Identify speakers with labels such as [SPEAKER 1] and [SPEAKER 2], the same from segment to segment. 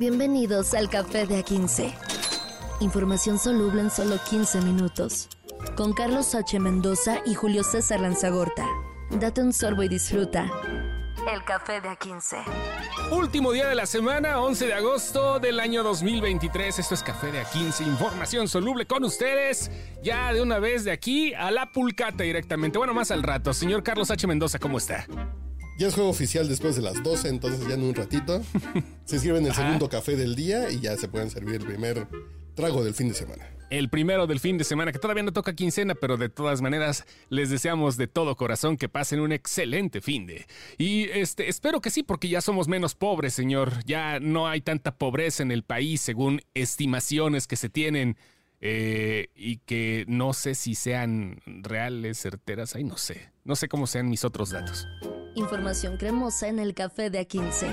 [SPEAKER 1] Bienvenidos al Café de A15. Información soluble en solo 15 minutos. Con Carlos H. Mendoza y Julio César Lanzagorta. Date un sorbo y disfruta. El Café de A15.
[SPEAKER 2] Último día de la semana, 11 de agosto del año 2023. Esto es Café de A15, información soluble con ustedes. Ya de una vez de aquí a la pulcata directamente. Bueno, más al rato. Señor Carlos H. Mendoza, ¿cómo está?
[SPEAKER 3] Ya es juego oficial después de las 12, entonces ya en un ratito se sirven el segundo café del día y ya se pueden servir el primer trago del fin de semana.
[SPEAKER 2] El primero del fin de semana, que todavía no toca quincena, pero de todas maneras les deseamos de todo corazón que pasen un excelente fin de. Y este, espero que sí, porque ya somos menos pobres, señor. Ya no hay tanta pobreza en el país, según estimaciones que se tienen. eh, y que no sé si sean reales, certeras, ahí no sé. No sé cómo sean mis otros datos.
[SPEAKER 1] Información cremosa en el Café de A15.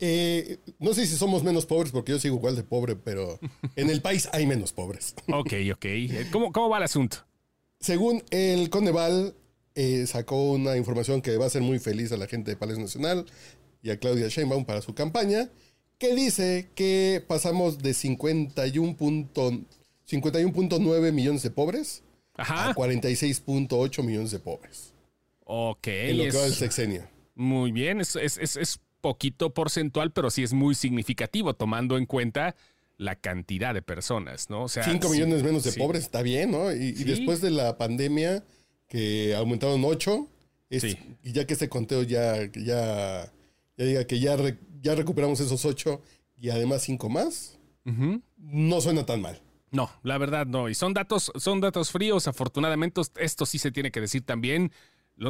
[SPEAKER 3] Eh, no sé si somos menos pobres porque yo sigo igual de pobre, pero en el país hay menos pobres.
[SPEAKER 2] Ok, ok. Eh, ¿Cómo, cómo va el asunto?
[SPEAKER 3] Según el Coneval, eh, sacó una información que va a hacer muy feliz a la gente de Palacio Nacional y a Claudia Sheinbaum para su campaña, que dice que pasamos de 51 punto- 51.9 millones de pobres
[SPEAKER 2] Ajá.
[SPEAKER 3] a 46.8 millones de pobres.
[SPEAKER 2] Ok.
[SPEAKER 3] En lo que va del sexenio.
[SPEAKER 2] Muy bien, es, es, es- es poquito porcentual, pero sí es muy significativo tomando en cuenta la cantidad de personas, ¿no? O sea,
[SPEAKER 3] 5
[SPEAKER 2] sí,
[SPEAKER 3] millones menos de
[SPEAKER 2] sí.
[SPEAKER 3] pobres, está bien, ¿no? Y, después de la pandemia, que aumentaron 8,
[SPEAKER 2] Sí.
[SPEAKER 3] y ya que este conteo ya, ya, ya diga que ya, re- ya recuperamos esos 8 y además 5 más, no suena tan mal.
[SPEAKER 2] No, la verdad no. Y son datos, son datos fríos. Afortunadamente, esto sí se tiene que decir también.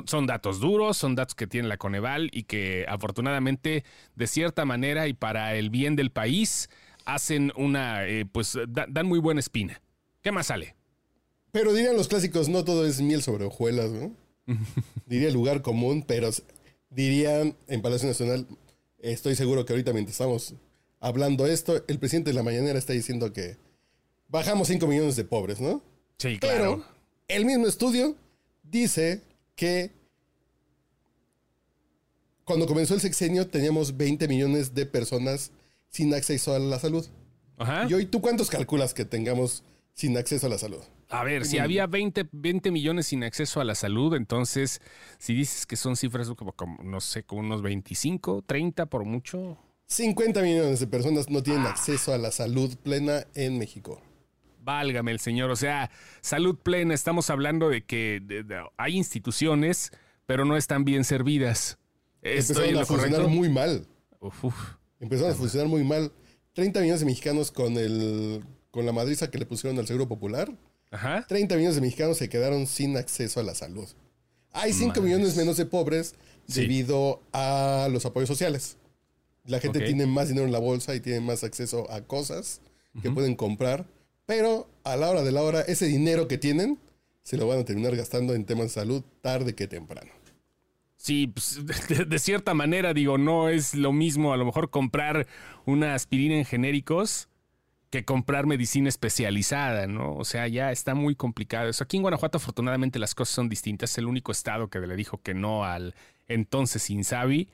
[SPEAKER 2] Son datos duros, son datos que tiene la Coneval y que afortunadamente, de cierta manera y para el bien del país, hacen una, eh, pues da- dan muy buena espina. ¿Qué más sale?
[SPEAKER 3] Pero dirían los clásicos, no todo es miel sobre hojuelas, ¿no? Diría lugar común, pero dirían en Palacio Nacional, estoy seguro que ahorita mientras estamos hablando esto, el presidente de la mañanera está diciendo que bajamos 5 millones de pobres, ¿no?
[SPEAKER 2] Sí,
[SPEAKER 3] Pero el mismo estudio dice que cuando comenzó el sexenio teníamos 20 millones de personas sin acceso a la salud.
[SPEAKER 2] Ajá.
[SPEAKER 3] Y hoy, ¿tú cuántos calculas que tengamos sin acceso a la salud?
[SPEAKER 2] A ver, si había 20, 20 millones sin acceso a la salud, entonces, si dices que son cifras como, como, no sé, como unos 25, 30 por mucho.
[SPEAKER 3] 50 millones de personas no tienen acceso a la salud plena en México.
[SPEAKER 2] Válgame el señor, o sea, salud plena, estamos hablando de que de- de- hay instituciones, pero no están bien servidas. ¿Estoy en
[SPEAKER 3] Empezaron a funcionar
[SPEAKER 2] correcto?
[SPEAKER 3] muy mal.
[SPEAKER 2] Uf, uf.
[SPEAKER 3] Empezaron a funcionar muy mal. 30 millones de mexicanos con, el, con la madriza que le pusieron al Seguro Popular.
[SPEAKER 2] Ajá.
[SPEAKER 3] 30 millones de mexicanos se quedaron sin acceso a la salud. Hay 5
[SPEAKER 2] Madres.
[SPEAKER 3] millones menos de pobres
[SPEAKER 2] Sí.
[SPEAKER 3] debido a los apoyos sociales. La gente
[SPEAKER 2] Ok.
[SPEAKER 3] tiene más dinero en la bolsa y tiene más acceso a cosas que pueden comprar, pero a la hora de la hora, ese dinero que tienen se lo van a terminar gastando en temas de salud tarde que temprano.
[SPEAKER 2] Sí, pues, de, cierta manera, digo, no es lo mismo a lo mejor comprar una aspirina en genéricos que comprar medicina especializada, ¿no? O sea, ya está muy complicado eso. Aquí en Guanajuato, afortunadamente, las cosas son distintas. Es el único estado que le dijo que no al entonces Insabi.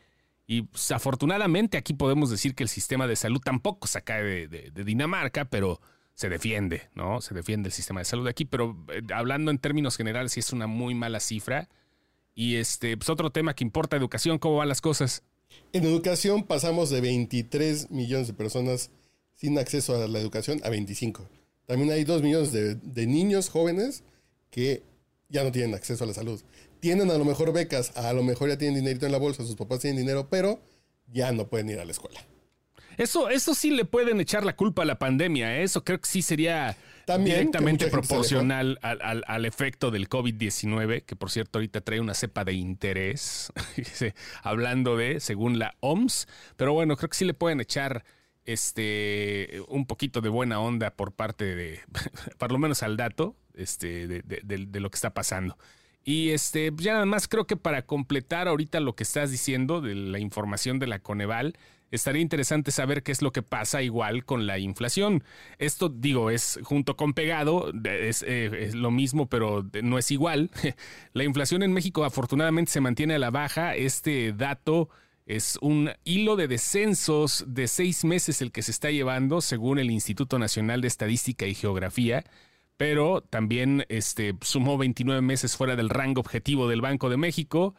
[SPEAKER 2] Y pues, afortunadamente aquí podemos decir que el sistema de salud tampoco se cae de Dinamarca, pero se defiende, ¿no? Se defiende el sistema de salud aquí. Pero eh, hablando en términos generales, sí es una muy mala cifra. Y este, pues otro tema que importa, educación, ¿cómo van las cosas?
[SPEAKER 3] En educación pasamos de 23 millones de personas sin acceso a la educación a 25. También hay 2 millones de, de niños jóvenes que ya no tienen acceso a la salud. Tienen a lo mejor becas, a lo mejor ya tienen dinerito en la bolsa, sus papás tienen dinero, pero ya no pueden ir a la escuela.
[SPEAKER 2] Eso, eso sí le pueden echar la culpa a la pandemia. ¿eh? Eso creo que sí sería
[SPEAKER 3] También,
[SPEAKER 2] directamente proporcional al, al- al efecto del COVID-19, que por cierto ahorita trae una cepa de interés, hablando de, según la OMS. Pero bueno, creo que sí le pueden echar este un poquito de buena onda por parte de, por lo menos al dato, este, de, de- de- de lo que está pasando. Y este, ya nada más creo que para completar ahorita lo que estás diciendo de la información de la Coneval, estaría interesante saber qué es lo que pasa igual con la inflación. Esto, digo, es junto con pegado, eh, es lo mismo, pero no es igual. La inflación en México afortunadamente se mantiene a la baja. Este dato Es un hilo de descensos de seis meses el que se está llevando, según el Instituto Nacional de Estadística y Geografía, pero también este, sumó 29 meses fuera del rango objetivo del Banco de México.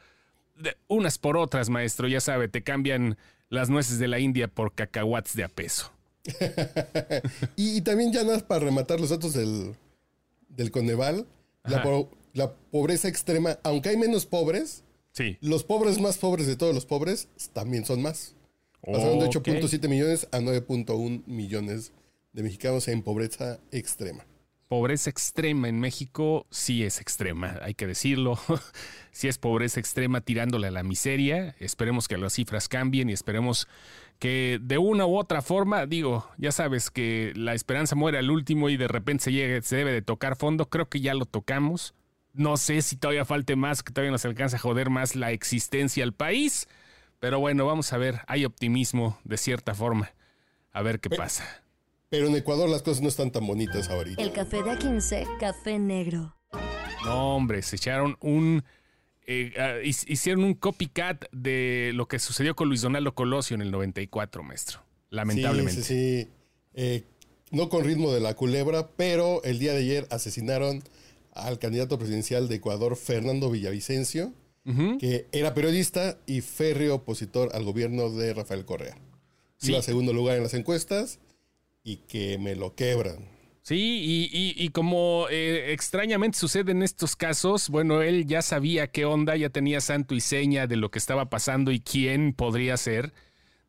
[SPEAKER 2] unas por otras, maestro, ya sabe, te cambian las nueces de la India por cacahuates de a peso.
[SPEAKER 3] y, también ya nada para rematar los datos del, del Coneval, la, la pobreza extrema, aunque hay menos pobres, los pobres más pobres de todos los pobres también son más. Pasaron de 8.7 millones a 9.1 millones de mexicanos en pobreza extrema.
[SPEAKER 2] Pobreza extrema en México sí es extrema, hay que decirlo. sí es pobreza extrema tirándole a la miseria. Esperemos que las cifras cambien y esperemos que de una u otra forma, digo, ya sabes que la esperanza muere al último y de repente se, llegue, se debe de tocar fondo. Creo que ya lo tocamos. No sé si todavía falte más, que todavía nos alcanza a joder más la existencia al país. Pero bueno, vamos a ver, hay optimismo de cierta forma. A ver qué pasa.
[SPEAKER 3] Pero en Ecuador las cosas no están tan bonitas ahorita.
[SPEAKER 1] El café de A15, café negro.
[SPEAKER 2] No, hombre, se echaron un... Eh, ah, hicieron un copycat de lo que sucedió con Luis Donaldo Colosio en el 94, maestro. Lamentablemente.
[SPEAKER 3] Sí, sí, sí. Eh, no con ritmo de la culebra, pero el día de ayer asesinaron al candidato presidencial de Ecuador, Fernando Villavicencio, que era periodista y férreo opositor al gobierno de Rafael Correa. Sí. Iba a segundo lugar en las encuestas y que me lo quebran.
[SPEAKER 2] Sí, y, como eh, extrañamente sucede en estos casos, bueno, él ya sabía qué onda, ya tenía santo y seña de lo que estaba pasando y quién podría ser.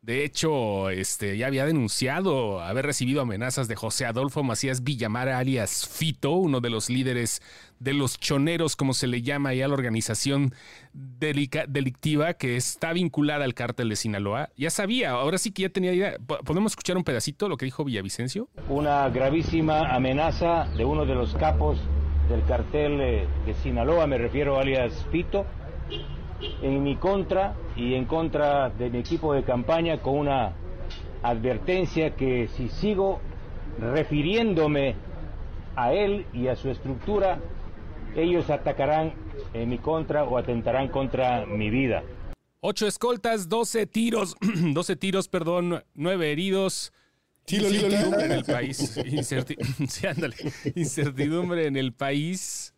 [SPEAKER 2] De hecho, este, ya había denunciado haber recibido amenazas de José Adolfo Macías Villamar, alias Fito, uno de los líderes de los choneros, como se le llama ya la organización delictiva que está vinculada al cártel de Sinaloa. Ya sabía, ahora sí que ya tenía idea. ¿Podemos escuchar un pedacito lo que dijo Villavicencio?
[SPEAKER 4] Una gravísima amenaza de uno de los capos del cartel de Sinaloa, me refiero alias Fito en mi contra y en contra de mi equipo de campaña con una advertencia que si sigo refiriéndome a él y a su estructura, ellos atacarán en mi contra o atentarán contra mi vida.
[SPEAKER 2] Ocho escoltas, doce tiros, doce tiros, perdón, nueve heridos. Incertidumbre en el país. Incertidumbre en el país.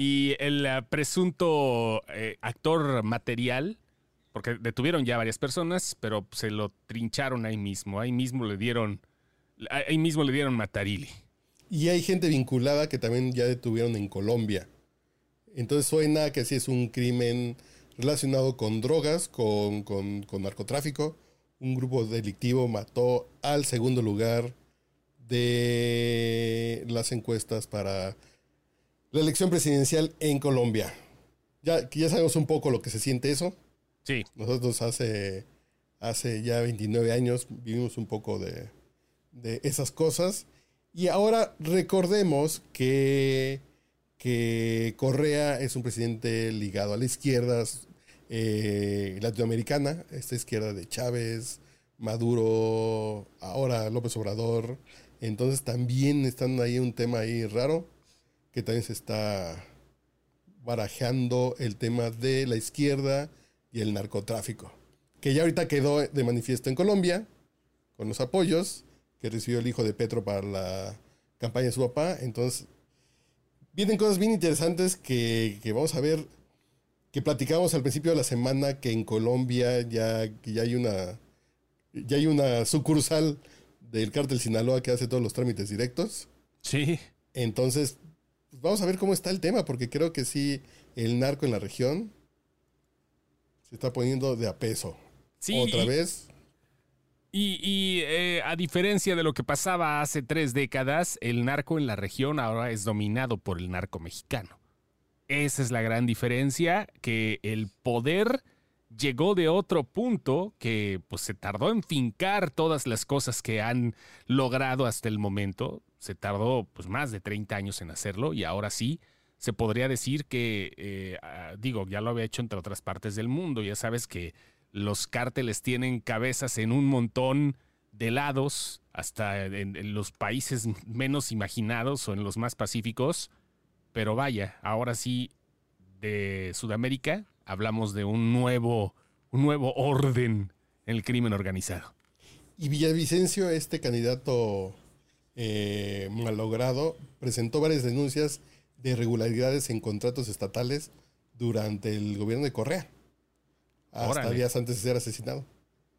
[SPEAKER 2] Y el eh, presunto eh, actor material, porque detuvieron ya varias personas, pero se lo trincharon ahí mismo. Ahí mismo le dieron, ahí mismo le dieron Matarili.
[SPEAKER 3] Y hay gente vinculada que también ya detuvieron en Colombia. Entonces suena que sí es un crimen relacionado con drogas, con, con, con narcotráfico. Un grupo delictivo mató al segundo lugar de las encuestas para la elección presidencial en Colombia. Ya, ya sabemos un poco lo que se siente eso.
[SPEAKER 2] Sí.
[SPEAKER 3] Nosotros hace, hace ya 29 años vivimos un poco de, esas cosas. Y ahora recordemos que, que Correa es un presidente ligado a la izquierda eh, latinoamericana, esta izquierda de Chávez, Maduro, ahora López Obrador. Entonces también están ahí un tema ahí raro que también se está barajando el tema de la izquierda y el narcotráfico, que ya ahorita quedó de manifiesto en Colombia, con los apoyos que recibió el hijo de Petro para la campaña de su papá. Entonces, vienen cosas bien interesantes que, vamos a ver, que platicamos al principio de la semana, que en Colombia ya, ya hay una ya hay una sucursal del cártel Sinaloa que hace todos los trámites directos.
[SPEAKER 2] Sí.
[SPEAKER 3] Entonces, pues vamos a ver cómo está el tema, porque creo que sí, el narco en la región se está poniendo de a peso. Sí, Otra vez.
[SPEAKER 2] Y, eh, a diferencia de lo que pasaba hace tres décadas, el narco en la región ahora es dominado por el narco mexicano. Esa es la gran diferencia, que el poder llegó de otro punto que pues se tardó en fincar todas las cosas que han logrado hasta el momento se tardó pues, más de 30 años en hacerlo y ahora sí se podría decir que, eh, ah, digo, ya lo había hecho entre otras partes del mundo. Ya sabes que los cárteles tienen cabezas en un montón de lados, hasta en, los países menos imaginados o en los más pacíficos. Pero vaya, ahora sí, de Sudamérica hablamos de un nuevo un nuevo orden en el crimen organizado.
[SPEAKER 3] Y Villavicencio, este candidato eh, malogrado, presentó varias denuncias de irregularidades en contratos estatales durante el gobierno de Correa, hasta
[SPEAKER 2] Órale.
[SPEAKER 3] días antes de ser asesinado.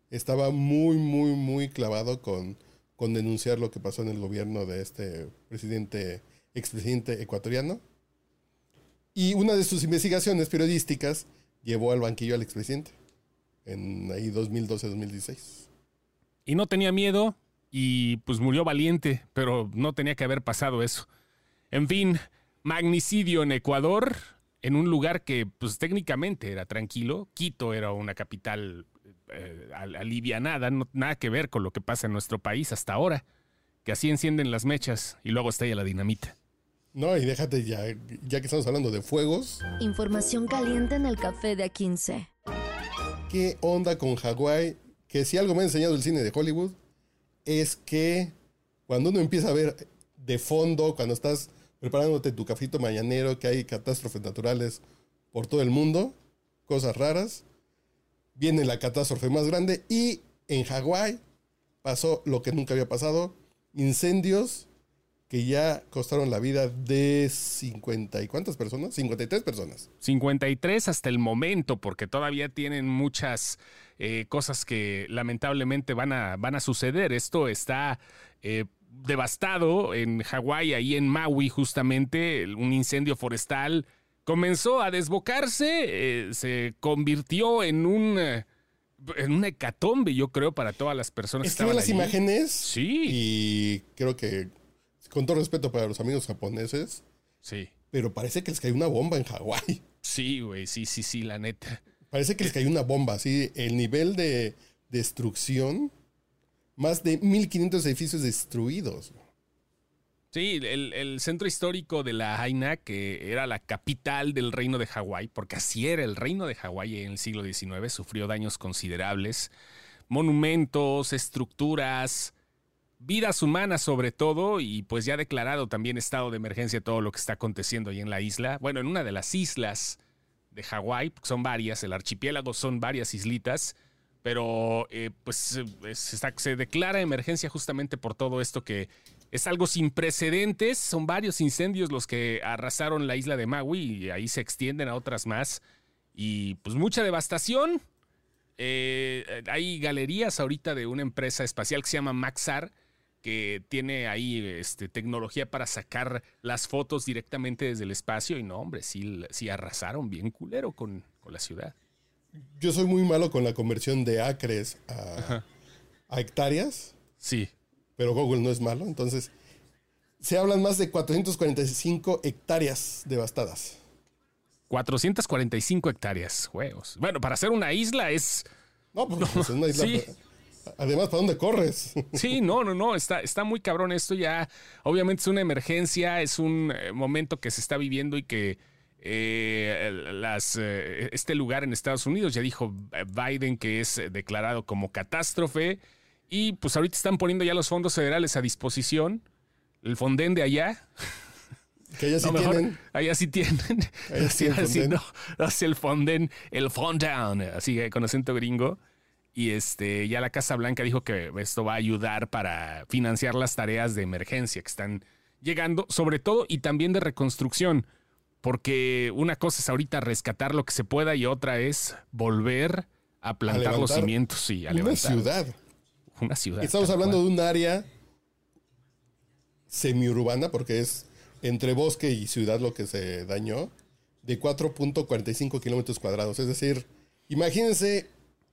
[SPEAKER 3] Estaba muy, muy, muy clavado con, con denunciar lo que pasó en el gobierno de este presidente, expresidente ecuatoriano. Y una de sus investigaciones periodísticas llevó al banquillo al expresidente en ahí 2012-2016.
[SPEAKER 2] Y no tenía miedo y pues murió valiente, pero no tenía que haber pasado eso. En fin, magnicidio en Ecuador, en un lugar que pues técnicamente era tranquilo. Quito era una capital eh, al- alivianada, no, nada que ver con lo que pasa en nuestro país hasta ahora, que así encienden las mechas y luego estalla la dinamita.
[SPEAKER 3] No, y déjate ya, ya que estamos hablando de fuegos,
[SPEAKER 1] Información caliente en el café de A15.
[SPEAKER 3] ¿qué onda con Hawái? Que si algo me ha enseñado el cine de Hollywood es que cuando uno empieza a ver de fondo, cuando estás preparándote tu cafito mañanero, que hay catástrofes naturales por todo el mundo, cosas raras, viene la catástrofe más grande y en Hawái pasó lo que nunca había pasado, incendios que ya costaron la vida de 50 y cuántas personas? 53 personas.
[SPEAKER 2] 53 hasta el momento, porque todavía tienen muchas eh, cosas que lamentablemente van a, van a suceder. Esto está eh, devastado en Hawái, ahí en Maui justamente, un incendio forestal comenzó a desbocarse, eh, se convirtió en un... en una hecatombe, yo creo, para todas las personas que estaban
[SPEAKER 3] las
[SPEAKER 2] allí.
[SPEAKER 3] imágenes
[SPEAKER 2] Sí.
[SPEAKER 3] y creo que, con todo respeto para los amigos japoneses,
[SPEAKER 2] Sí,
[SPEAKER 3] pero parece que les cayó una bomba en Hawái.
[SPEAKER 2] sí, güey, sí, sí, sí, la neta.
[SPEAKER 3] Parece que les cayó una bomba, así, el nivel de destrucción, más de 1500 edificios destruidos.
[SPEAKER 2] Sí, el, el centro histórico de la Haina, que era la capital del reino de Hawái, porque así era el reino de Hawái en el siglo XIX, sufrió daños considerables. Monumentos, estructuras, vidas humanas sobre todo, y pues ya declarado también estado de emergencia todo lo que está aconteciendo ahí en la isla. Bueno, en una de las islas de Hawái, son varias, el archipiélago son varias islitas, pero eh, pues se declara emergencia justamente por todo esto que es algo sin precedentes. Son varios incendios los que arrasaron la isla de Maui y ahí se extienden a otras más. Y pues mucha devastación. Eh, hay galerías ahorita de una empresa espacial que se llama Maxar, que tiene ahí este, tecnología para sacar las fotos directamente desde el espacio. Y no, hombre, sí, sí arrasaron bien culero con, con la ciudad.
[SPEAKER 3] Yo soy muy malo con la conversión de acres a, a hectáreas,
[SPEAKER 2] Sí.
[SPEAKER 3] pero Google no es malo, entonces se hablan más de 445 hectáreas devastadas.
[SPEAKER 2] 445 hectáreas, huevos. Bueno, para hacer una isla es...
[SPEAKER 3] No, pues es una isla.
[SPEAKER 2] Sí.
[SPEAKER 3] Además, ¿para dónde corres?
[SPEAKER 2] Sí, no, no, no, está, está muy cabrón esto ya. Obviamente es una emergencia, es un eh, momento que se está viviendo y que eh, el- las, eh, este lugar en Estados Unidos ya dijo Biden que es declarado como catástrofe y pues ahorita están poniendo ya los fondos federales a disposición. El Fonden de allá,
[SPEAKER 3] que ellas sí
[SPEAKER 2] no, mejor,
[SPEAKER 3] tienen.
[SPEAKER 2] allá sí tienen.
[SPEAKER 3] Allá sí
[SPEAKER 2] Sí,
[SPEAKER 3] el
[SPEAKER 2] así, no, así el Fonden, el Fondown, así que con acento gringo. Y este, ya la Casa Blanca dijo que esto va a ayudar para financiar las tareas de emergencia que están llegando, sobre todo y también de reconstrucción. Porque una cosa es ahorita rescatar lo que se pueda y otra es volver a plantar los cimientos y a
[SPEAKER 3] Una
[SPEAKER 2] levantar
[SPEAKER 3] ciudad.
[SPEAKER 2] una ciudad.
[SPEAKER 3] Estamos hablando
[SPEAKER 2] cual.
[SPEAKER 3] de un área semiurbana, porque es entre bosque y ciudad lo que se dañó, de 4.45 kilómetros cuadrados. Es decir, imagínense,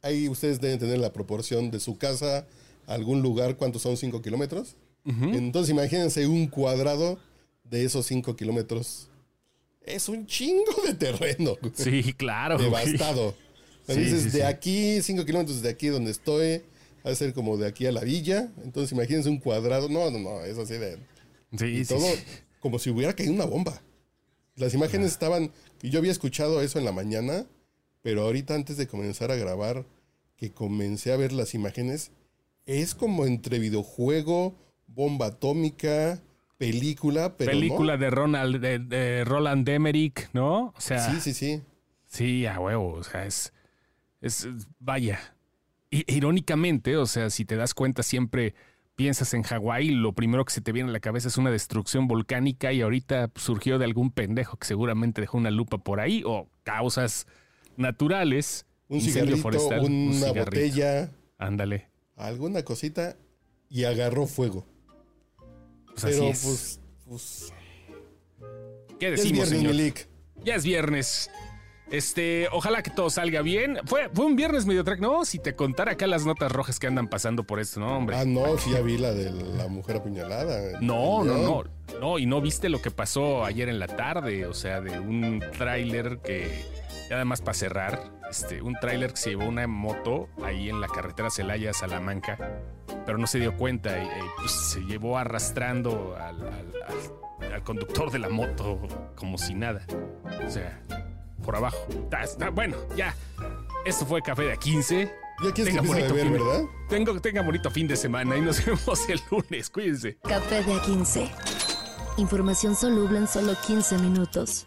[SPEAKER 3] ahí ustedes deben tener la proporción de su casa a algún lugar, ¿cuántos son 5 kilómetros? Entonces imagínense un cuadrado de esos 5 kilómetros. Es un chingo de terreno.
[SPEAKER 2] Sí, claro.
[SPEAKER 3] devastado.
[SPEAKER 2] Sí,
[SPEAKER 3] Entonces,
[SPEAKER 2] sí,
[SPEAKER 3] de
[SPEAKER 2] sí.
[SPEAKER 3] aquí, 5 kilómetros de aquí donde estoy, va a ser como de aquí a la villa. Entonces, imagínense un cuadrado. No, no, no, es así de.
[SPEAKER 2] Sí,
[SPEAKER 3] Y
[SPEAKER 2] sí,
[SPEAKER 3] todo como si hubiera caído una bomba. Las imágenes estaban. Y yo había escuchado eso en la mañana, pero ahorita antes de comenzar a grabar, que comencé a ver las imágenes, es como entre videojuego, bomba atómica, película, pero.
[SPEAKER 2] Película de Ronald, de, de Roland Emmerich, ¿no? O sea.
[SPEAKER 3] Sí, sí, sí.
[SPEAKER 2] Sí, a huevo. O sea, es. Es, vaya. Irónicamente, o sea, si te das cuenta, siempre piensas en Hawái, lo primero que se te viene a la cabeza es una destrucción volcánica y ahorita surgió de algún pendejo que seguramente dejó una lupa por ahí o causas naturales.
[SPEAKER 3] Un cigarrito, una botella.
[SPEAKER 2] Ándale.
[SPEAKER 3] Alguna cosita y agarró fuego.
[SPEAKER 2] Pues Pero pues, pues. ¿Qué decimos, ya es viernes, Ya es viernes. Este, ojalá que todo salga bien. Fue, fue un viernes medio track, ¿no? Si te contara acá las notas rojas que andan pasando por esto, ¿no, hombre?
[SPEAKER 3] Ah, no, sí ya vi la de la mujer apuñalada.
[SPEAKER 2] No, no, no. No, y no viste lo que pasó ayer en la tarde, o sea, de un tráiler que, además para cerrar, este, un tráiler que se llevó una moto ahí en la carretera Celaya Salamanca, pero no se dio cuenta y, pues, se llevó arrastrando al, al conductor de la moto como si nada. O sea, por abajo. bueno, ya. Esto fue Café de A15.
[SPEAKER 3] Ya quieres tenga que bonito beber, ¿verdad?
[SPEAKER 2] Tengo, tenga bonito fin de semana y nos vemos el lunes. Cuídense.
[SPEAKER 1] Café de A15. Información soluble en solo 15 minutos.